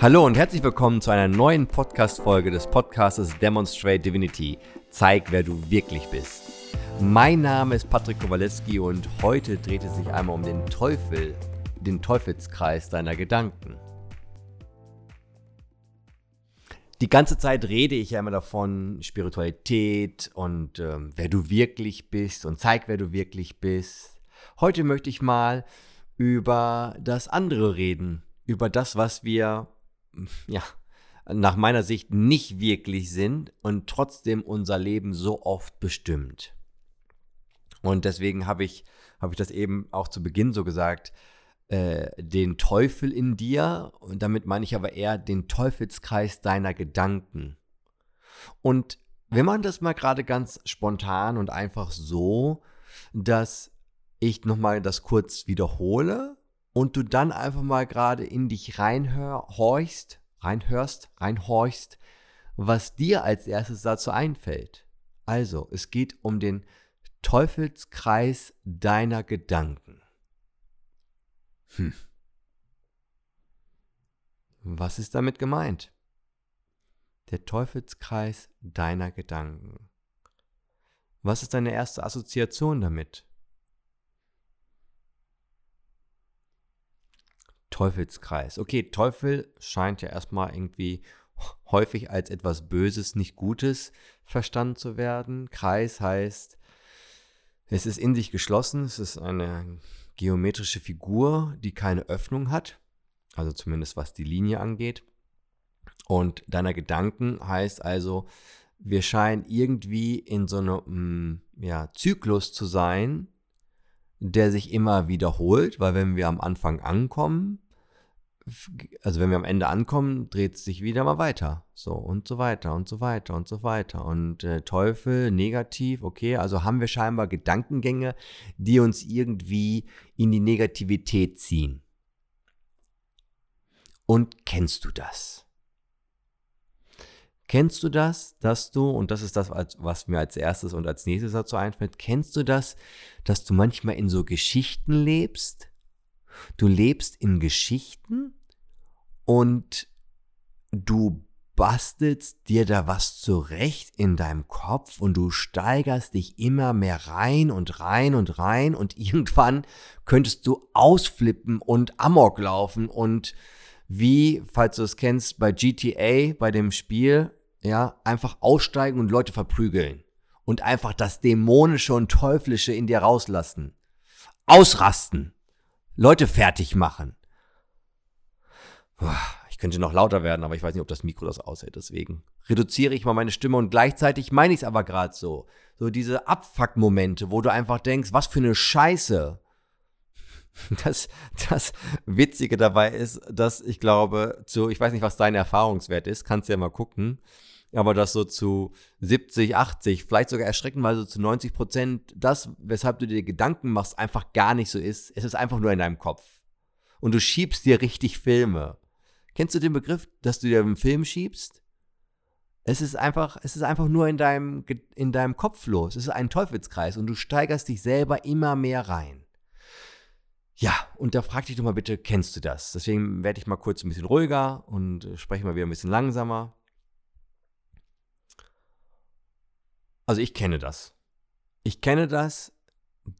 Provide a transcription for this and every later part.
Hallo und herzlich willkommen zu einer neuen Podcast-Folge des Podcastes Demonstrate Divinity. Zeig, wer du wirklich bist. Mein Name ist Patrick Kowaleski und heute dreht es sich einmal um den Teufel, den Teufelskreis deiner Gedanken. Die ganze Zeit rede ich ja immer davon, Spiritualität und ähm, wer du wirklich bist und zeig, wer du wirklich bist. Heute möchte ich mal über das andere reden, über das, was wir ja, nach meiner Sicht nicht wirklich sind und trotzdem unser Leben so oft bestimmt. Und deswegen habe ich, hab ich das eben auch zu Beginn so gesagt, äh, den Teufel in dir, und damit meine ich aber eher den Teufelskreis deiner Gedanken. Und wenn man das mal gerade ganz spontan und einfach so, dass ich nochmal das kurz wiederhole und du dann einfach mal gerade in dich reinhorchst, reinhörst, reinhorchst, was dir als erstes dazu einfällt. Also, es geht um den Teufelskreis deiner Gedanken. Hm. Was ist damit gemeint? Der Teufelskreis deiner Gedanken. Was ist deine erste Assoziation damit? Teufelskreis. Okay, Teufel scheint ja erstmal irgendwie häufig als etwas Böses, nicht Gutes verstanden zu werden. Kreis heißt, es ist in sich geschlossen, es ist eine geometrische Figur, die keine Öffnung hat, also zumindest was die Linie angeht. Und deiner Gedanken heißt also, wir scheinen irgendwie in so einem mm, ja, Zyklus zu sein, der sich immer wiederholt, weil wenn wir am Anfang ankommen, also wenn wir am Ende ankommen, dreht es sich wieder mal weiter. So und so weiter und so weiter und so weiter. Und äh, Teufel, negativ, okay, also haben wir scheinbar Gedankengänge, die uns irgendwie in die Negativität ziehen. Und kennst du das? Kennst du das, dass du, und das ist das, was mir als erstes und als nächstes dazu einfällt, kennst du das, dass du manchmal in so Geschichten lebst? Du lebst in Geschichten und du bastelst dir da was zurecht in deinem Kopf und du steigerst dich immer mehr rein und rein und rein und irgendwann könntest du ausflippen und Amok laufen und wie, falls du es kennst, bei GTA, bei dem Spiel, ja, einfach aussteigen und Leute verprügeln und einfach das Dämonische und Teuflische in dir rauslassen. Ausrasten. Leute fertig machen. Ich könnte noch lauter werden, aber ich weiß nicht, ob das Mikro das aushält. Deswegen reduziere ich mal meine Stimme und gleichzeitig meine ich es aber gerade so. So diese Abfuck-Momente, wo du einfach denkst, was für eine Scheiße. Das, das Witzige dabei ist, dass ich glaube, zu, ich weiß nicht, was dein Erfahrungswert ist, kannst du ja mal gucken, aber dass so zu 70, 80, vielleicht sogar erschreckenweise zu 90 Prozent das, weshalb du dir Gedanken machst, einfach gar nicht so ist. Es ist einfach nur in deinem Kopf. Und du schiebst dir richtig Filme. Kennst du den Begriff, dass du dir einen Film schiebst? Es ist einfach, es ist einfach nur in deinem, in deinem Kopf los. Es ist ein Teufelskreis und du steigerst dich selber immer mehr rein. Ja, und da frag dich doch mal bitte, kennst du das? Deswegen werde ich mal kurz ein bisschen ruhiger und spreche mal wieder ein bisschen langsamer. Also ich kenne das. Ich kenne das,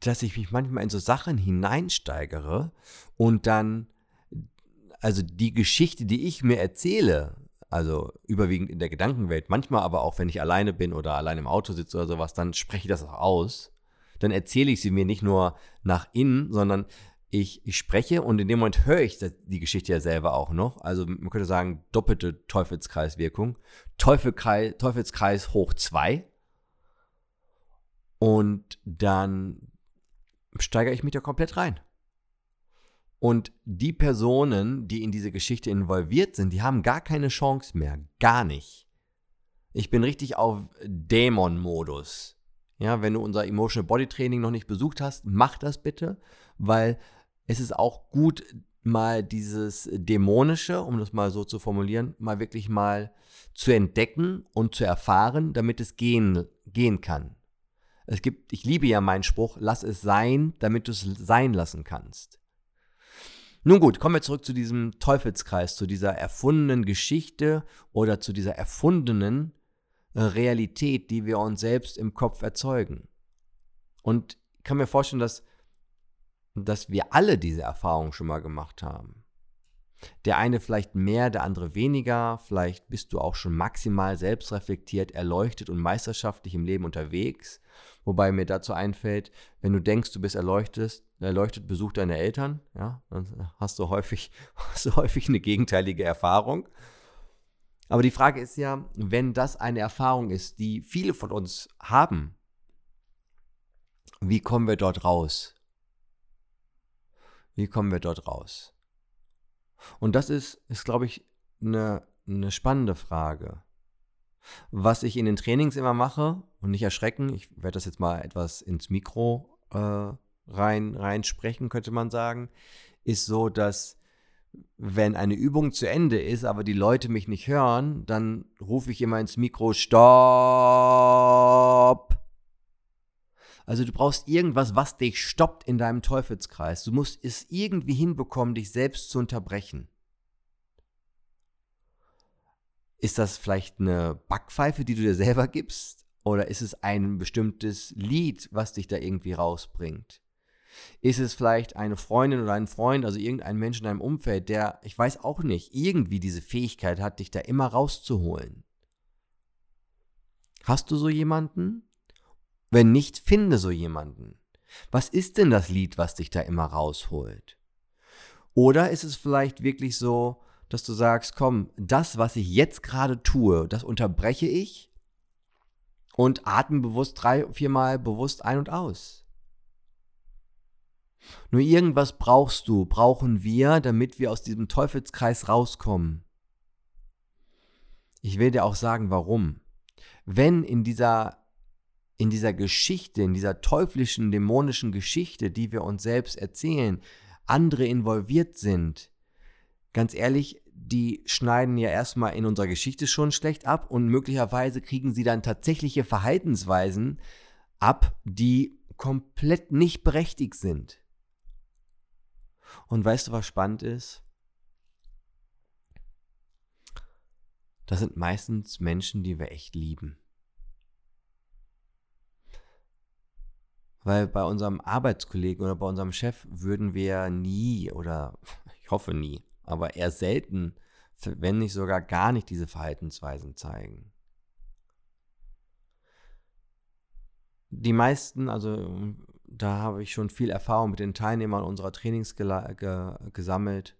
dass ich mich manchmal in so Sachen hineinsteigere und dann also die Geschichte, die ich mir erzähle, also überwiegend in der Gedankenwelt, manchmal aber auch, wenn ich alleine bin oder allein im Auto sitze oder sowas, dann spreche ich das auch aus. Dann erzähle ich sie mir nicht nur nach innen, sondern ich, ich spreche und in dem Moment höre ich die Geschichte ja selber auch noch. Also man könnte sagen, doppelte Teufelskreiswirkung. Teufelkreis, Teufelskreis hoch zwei. Und dann steigere ich mich da komplett rein. Und die Personen, die in diese Geschichte involviert sind, die haben gar keine Chance mehr. Gar nicht. Ich bin richtig auf Dämon-Modus. Ja, wenn du unser Emotional Body Training noch nicht besucht hast, mach das bitte, weil es ist auch gut, mal dieses Dämonische, um das mal so zu formulieren, mal wirklich mal zu entdecken und zu erfahren, damit es gehen, gehen kann. Es gibt, ich liebe ja meinen Spruch, lass es sein, damit du es sein lassen kannst. Nun gut, kommen wir zurück zu diesem Teufelskreis, zu dieser erfundenen Geschichte oder zu dieser erfundenen äh, Realität, die wir uns selbst im Kopf erzeugen. Und ich kann mir vorstellen, dass, dass wir alle diese Erfahrung schon mal gemacht haben. Der eine vielleicht mehr, der andere weniger. Vielleicht bist du auch schon maximal selbstreflektiert, erleuchtet und meisterschaftlich im Leben unterwegs. Wobei mir dazu einfällt, wenn du denkst, du bist erleuchtet, erleuchtet, besuch deine Eltern. Ja, dann hast du häufig, hast du häufig eine gegenteilige Erfahrung. Aber die Frage ist ja, wenn das eine Erfahrung ist, die viele von uns haben, wie kommen wir dort raus? Wie kommen wir dort raus? Und das ist, ist glaube ich, eine, eine spannende Frage. Was ich in den Trainings immer mache, und nicht erschrecken, ich werde das jetzt mal etwas ins Mikro äh, rein, rein könnte man sagen, ist so, dass wenn eine Übung zu Ende ist, aber die Leute mich nicht hören, dann rufe ich immer ins Mikro, Stopp! Also du brauchst irgendwas, was dich stoppt in deinem Teufelskreis. Du musst es irgendwie hinbekommen, dich selbst zu unterbrechen. Ist das vielleicht eine Backpfeife, die du dir selber gibst? Oder ist es ein bestimmtes Lied, was dich da irgendwie rausbringt? Ist es vielleicht eine Freundin oder ein Freund, also irgendein Mensch in deinem Umfeld, der, ich weiß auch nicht, irgendwie diese Fähigkeit hat, dich da immer rauszuholen? Hast du so jemanden? Wenn nicht, finde so jemanden. Was ist denn das Lied, was dich da immer rausholt? Oder ist es vielleicht wirklich so, dass du sagst, komm, das, was ich jetzt gerade tue, das unterbreche ich und atme bewusst drei, viermal bewusst ein und aus. Nur irgendwas brauchst du, brauchen wir, damit wir aus diesem Teufelskreis rauskommen. Ich will dir auch sagen, warum. Wenn in dieser in dieser Geschichte, in dieser teuflischen, dämonischen Geschichte, die wir uns selbst erzählen, andere involviert sind, ganz ehrlich, die schneiden ja erstmal in unserer Geschichte schon schlecht ab und möglicherweise kriegen sie dann tatsächliche Verhaltensweisen ab, die komplett nicht berechtigt sind. Und weißt du, was spannend ist? Das sind meistens Menschen, die wir echt lieben. Weil bei unserem Arbeitskollegen oder bei unserem Chef würden wir nie oder ich hoffe nie, aber eher selten, wenn nicht sogar gar nicht diese Verhaltensweisen zeigen. Die meisten, also da habe ich schon viel Erfahrung mit den Teilnehmern unserer Trainings gesammelt.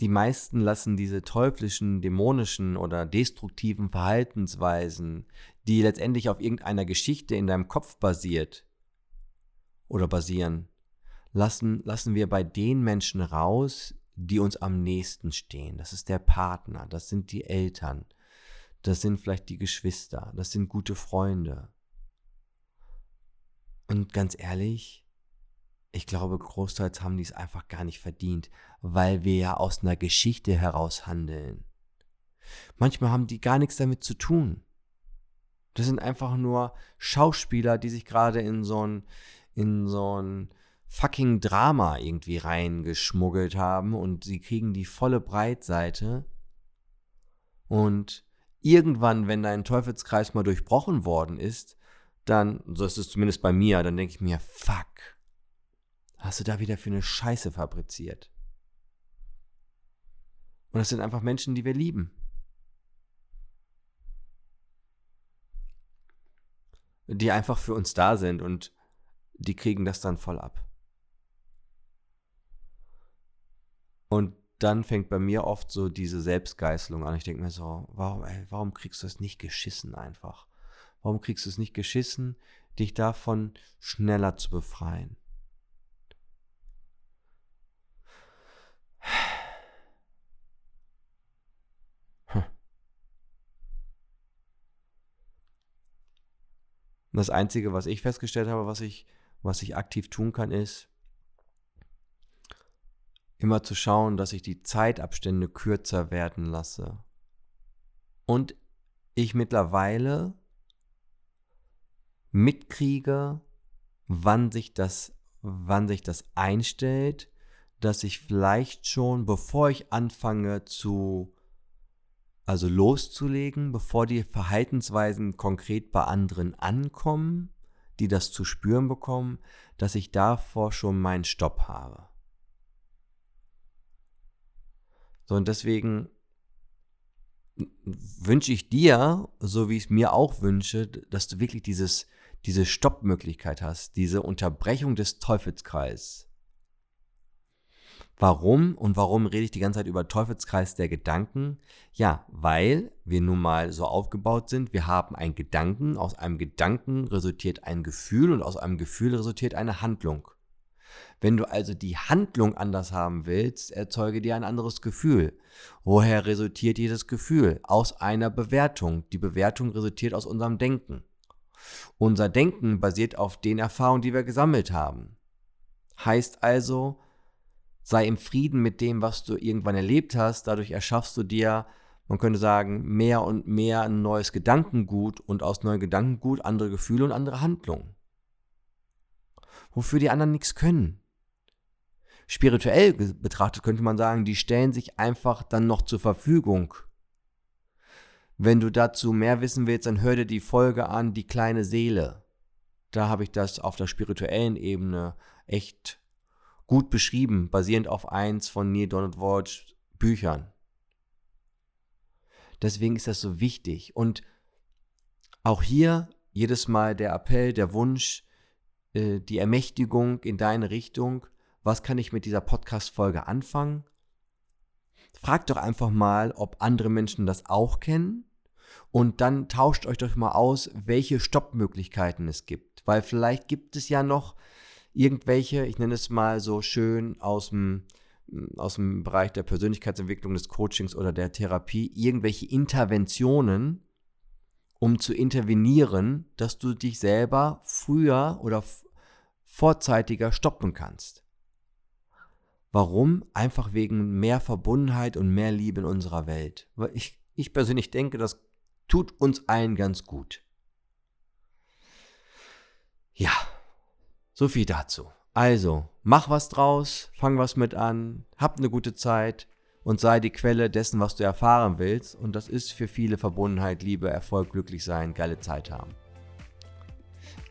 Die meisten lassen diese teuflischen, dämonischen oder destruktiven Verhaltensweisen, die letztendlich auf irgendeiner Geschichte in deinem Kopf basiert oder basieren, lassen, lassen wir bei den Menschen raus, die uns am nächsten stehen. Das ist der Partner, das sind die Eltern, das sind vielleicht die Geschwister, das sind gute Freunde. Und ganz ehrlich, ich glaube, großteils haben die es einfach gar nicht verdient, weil wir ja aus einer Geschichte heraus handeln. Manchmal haben die gar nichts damit zu tun. Das sind einfach nur Schauspieler, die sich gerade in so ein, in so ein fucking Drama irgendwie reingeschmuggelt haben und sie kriegen die volle Breitseite. Und irgendwann, wenn dein Teufelskreis mal durchbrochen worden ist, dann, so ist es zumindest bei mir, dann denke ich mir, fuck, hast du da wieder für eine Scheiße fabriziert? Und das sind einfach Menschen, die wir lieben. die einfach für uns da sind und die kriegen das dann voll ab. Und dann fängt bei mir oft so diese Selbstgeißelung an. Ich denke mir so, warum, ey, warum kriegst du es nicht geschissen einfach? Warum kriegst du es nicht geschissen, dich davon schneller zu befreien? Das Einzige, was ich festgestellt habe, was ich, was ich aktiv tun kann, ist, immer zu schauen, dass ich die Zeitabstände kürzer werden lasse. Und ich mittlerweile mitkriege, wann sich das wann sich das einstellt, dass ich vielleicht schon, bevor ich anfange zu, also loszulegen, bevor die Verhaltensweisen konkret bei anderen ankommen, die das zu spüren bekommen, dass ich davor schon meinen Stopp habe. So, und deswegen wünsche ich dir, so wie ich es mir auch wünsche, dass du wirklich dieses, diese Stoppmöglichkeit hast, diese Unterbrechung des Teufelskreises. Warum und warum rede ich die ganze Zeit über Teufelskreis der Gedanken? Ja, weil wir nun mal so aufgebaut sind, wir haben einen Gedanken, aus einem Gedanken resultiert ein Gefühl und aus einem Gefühl resultiert eine Handlung. Wenn du also die Handlung anders haben willst, erzeuge dir ein anderes Gefühl. Woher resultiert dieses Gefühl? Aus einer Bewertung. Die Bewertung resultiert aus unserem Denken. Unser Denken basiert auf den Erfahrungen, die wir gesammelt haben. Heißt also, sei im Frieden mit dem, was du irgendwann erlebt hast. Dadurch erschaffst du dir, man könnte sagen, mehr und mehr ein neues Gedankengut und aus neuem Gedankengut andere Gefühle und andere Handlungen. Wofür die anderen nichts können. Spirituell betrachtet könnte man sagen, die stellen sich einfach dann noch zur Verfügung. Wenn du dazu mehr wissen willst, dann hör dir die Folge an, die kleine Seele. Da habe ich das auf der spirituellen Ebene echt gut beschrieben, basierend auf eins von Neil Donald Walsh Büchern. Deswegen ist das so wichtig. Und auch hier jedes Mal der Appell, der Wunsch, äh, die Ermächtigung in deine Richtung. Was kann ich mit dieser Podcast-Folge anfangen? Fragt doch einfach mal, ob andere Menschen das auch kennen. Und dann tauscht euch doch mal aus, welche Stoppmöglichkeiten es gibt. Weil vielleicht gibt es ja noch irgendwelche, ich nenne es mal so schön aus dem, aus dem Bereich der Persönlichkeitsentwicklung, des Coachings oder der Therapie, irgendwelche Interventionen, um zu intervenieren, dass du dich selber früher oder vorzeitiger stoppen kannst. Warum? Einfach wegen mehr Verbundenheit und mehr Liebe in unserer Welt. Weil ich, ich persönlich denke, das tut uns allen ganz gut. So viel dazu. Also, mach was draus, fang was mit an, hab eine gute Zeit und sei die Quelle dessen, was du erfahren willst. Und das ist für viele Verbundenheit, Liebe, Erfolg, glücklich sein, geile Zeit haben.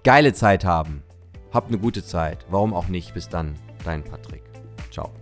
Geile Zeit haben. Hab eine gute Zeit. Warum auch nicht? Bis dann, dein Patrick. Ciao.